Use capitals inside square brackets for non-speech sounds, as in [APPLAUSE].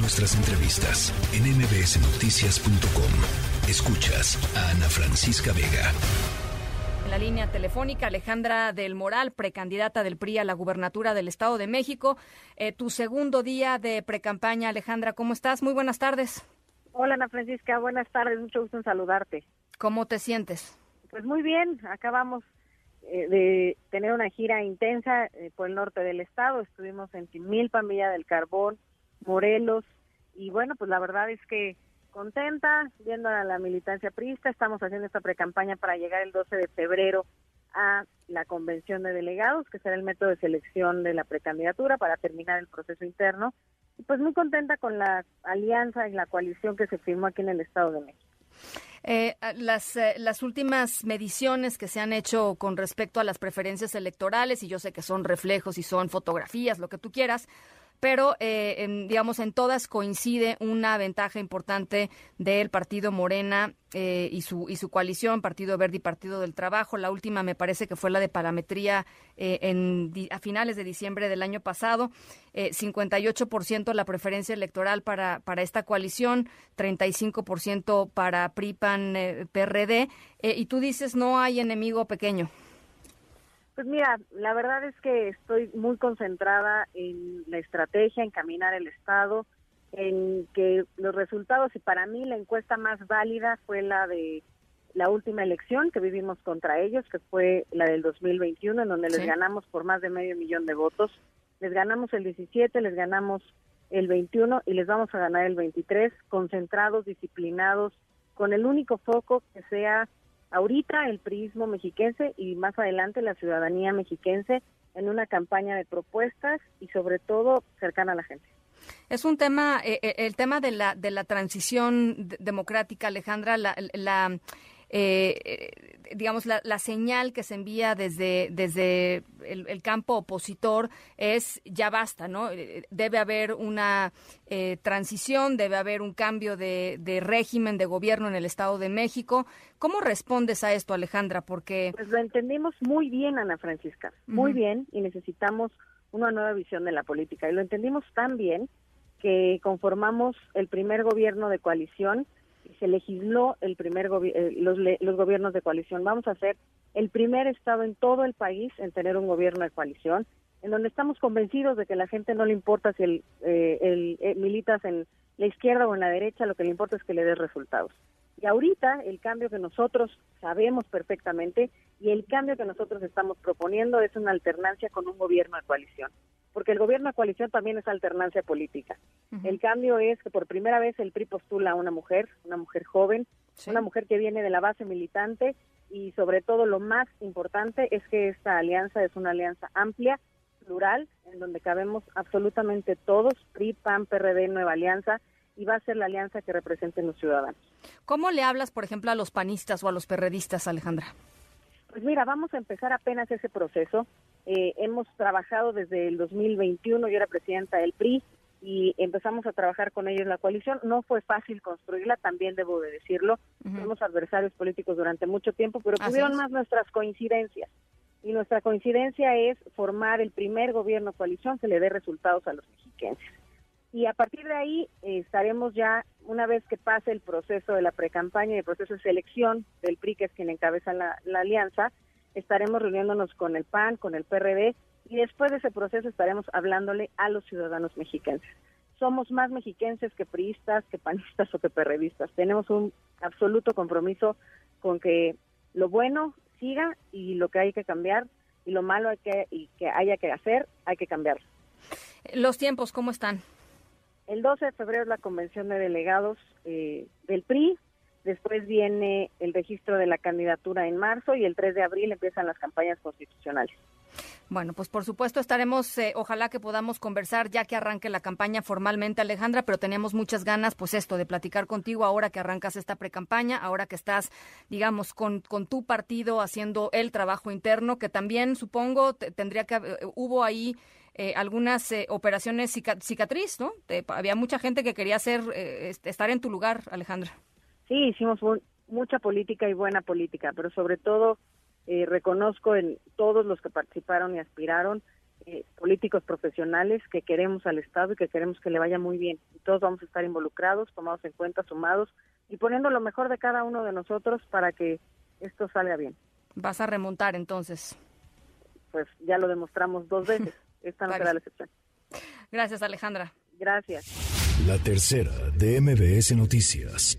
nuestras entrevistas en mbsnoticias.com. Escuchas a Ana Francisca Vega. En la línea telefónica, Alejandra del Moral, precandidata del PRI a la gubernatura del Estado de México. Eh, tu segundo día de precampaña, Alejandra, ¿cómo estás? Muy buenas tardes. Hola, Ana Francisca, buenas tardes, mucho gusto en saludarte. ¿Cómo te sientes? Pues muy bien, acabamos eh, de tener una gira intensa eh, por el norte del estado, estuvimos en Timilpa, Villa del Carbón, Morelos, y bueno, pues la verdad es que contenta viendo a la militancia priista, estamos haciendo esta precampaña para llegar el 12 de febrero a la convención de delegados, que será el método de selección de la precandidatura para terminar el proceso interno, y pues muy contenta con la alianza y la coalición que se firmó aquí en el Estado de México. Eh, las, eh, las últimas mediciones que se han hecho con respecto a las preferencias electorales, y yo sé que son reflejos y son fotografías, lo que tú quieras, pero eh, en, digamos en todas coincide una ventaja importante del partido Morena eh, y su y su coalición Partido Verde y Partido del Trabajo. La última me parece que fue la de parametría eh, en a finales de diciembre del año pasado. 58% la preferencia electoral para para esta coalición 35% para PRIPAN PRD y tú dices no hay enemigo pequeño pues mira, la verdad es que estoy muy concentrada en la estrategia, en caminar el Estado, en que los resultados, y para mí la encuesta más válida fue la de la última elección que vivimos contra ellos, que fue la del 2021, en donde les ganamos por más de medio millón de votos. Les ganamos el 17, les ganamos el 21 y les vamos a ganar el 23, concentrados, disciplinados, con el único foco que sea ahorita el prismo mexiquense y más adelante la ciudadanía mexiquense en una campaña de propuestas y sobre todo cercana a la gente. Es un tema, eh, eh, el tema de la, de la transición democrática, Alejandra, la eh, digamos, la, señal que se envía desde, desde el, campo opositor es ya basta, ¿no? Debe haber una eh, transición, debe haber un cambio de, régimen de gobierno en el Estado de México. ¿Cómo respondes a esto, Alejandra? Porque... Pues lo entendimos muy bien, Ana Francisca, muy bien, y necesitamos una nueva visión de la política. Y lo entendimos tan bien que conformamos el primer gobierno de coalición se legisló el primer eh, los, los gobiernos de coalición. Vamos a ser el primer estado en todo el país en tener un gobierno de coalición, en donde estamos convencidos de que la gente no le importa si el, eh, el eh, militas en la izquierda o en la derecha, lo que le importa es que le dé resultados. Y ahorita el cambio que nosotros sabemos perfectamente y el cambio que nosotros estamos proponiendo es una alternancia con un gobierno de coalición porque el gobierno de coalición también es alternancia política. El cambio es que por primera vez el PRI postula a una mujer, una mujer joven, una mujer que viene de la base militante y sobre todo lo más importante es que esta alianza es una alianza amplia, plural, en donde cabemos absolutamente todos, PRI, PAN, PRD, Nueva Alianza, y va a ser la alianza que representen los ciudadanos. ¿Cómo le hablas, por ejemplo, a los panistas o a los perredistas, Alejandra? Pues mira, vamos a empezar apenas ese proceso. Eh, hemos trabajado desde el 2021, yo era presidenta del PRI y empezamos a trabajar con ellos en la coalición. No fue fácil construirla, también debo de decirlo. Fuimos adversarios políticos durante mucho tiempo, pero tuvieron más nuestras coincidencias. Y nuestra coincidencia es formar el primer gobierno coalición que le dé resultados a los mexicanos. Y a partir de ahí eh, estaremos ya, una vez que pase el proceso de la precampaña y el proceso de selección del PRI, que es quien encabeza la alianza, estaremos reuniéndonos con el PAN, con el PRD y después de ese proceso estaremos hablándole a los ciudadanos mexicanos. Somos más mexiquenses que priistas, que panistas [LAUGHS] o que perredistas. Tenemos un absoluto compromiso con que lo bueno siga y lo que hay que cambiar y lo malo hay que, y que haya que hacer, hay que cambiarlo. Los tiempos, ¿cómo están? El 12 de febrero es la convención de delegados eh, del PRI, Después viene el registro de la candidatura en marzo y el 3 de abril empiezan las campañas constitucionales. Bueno, pues por supuesto estaremos, eh, ojalá que podamos conversar ya que arranque la campaña formalmente, Alejandra, pero tenemos muchas ganas, pues esto, de platicar contigo ahora que arrancas esta precampaña, ahora que estás, digamos, con, con tu partido haciendo el trabajo interno, que también supongo tendría que, eh, hubo ahí eh, algunas operaciones cicatriz, ¿no? había mucha gente que quería hacer, estar en tu lugar, Alejandra. Sí, hicimos mucha política y buena política, pero sobre todo eh, reconozco en todos los que participaron y aspiraron eh, políticos profesionales que queremos al Estado y que queremos que le vaya muy bien. Y todos vamos a estar involucrados, tomados en cuenta, sumados y poniendo lo mejor de cada uno de nosotros para que esto salga bien. Vas a remontar entonces. Pues ya lo demostramos dos veces. [LAUGHS] Esta no será la excepción. Gracias, Alejandra. Gracias. La tercera de MBS Noticias.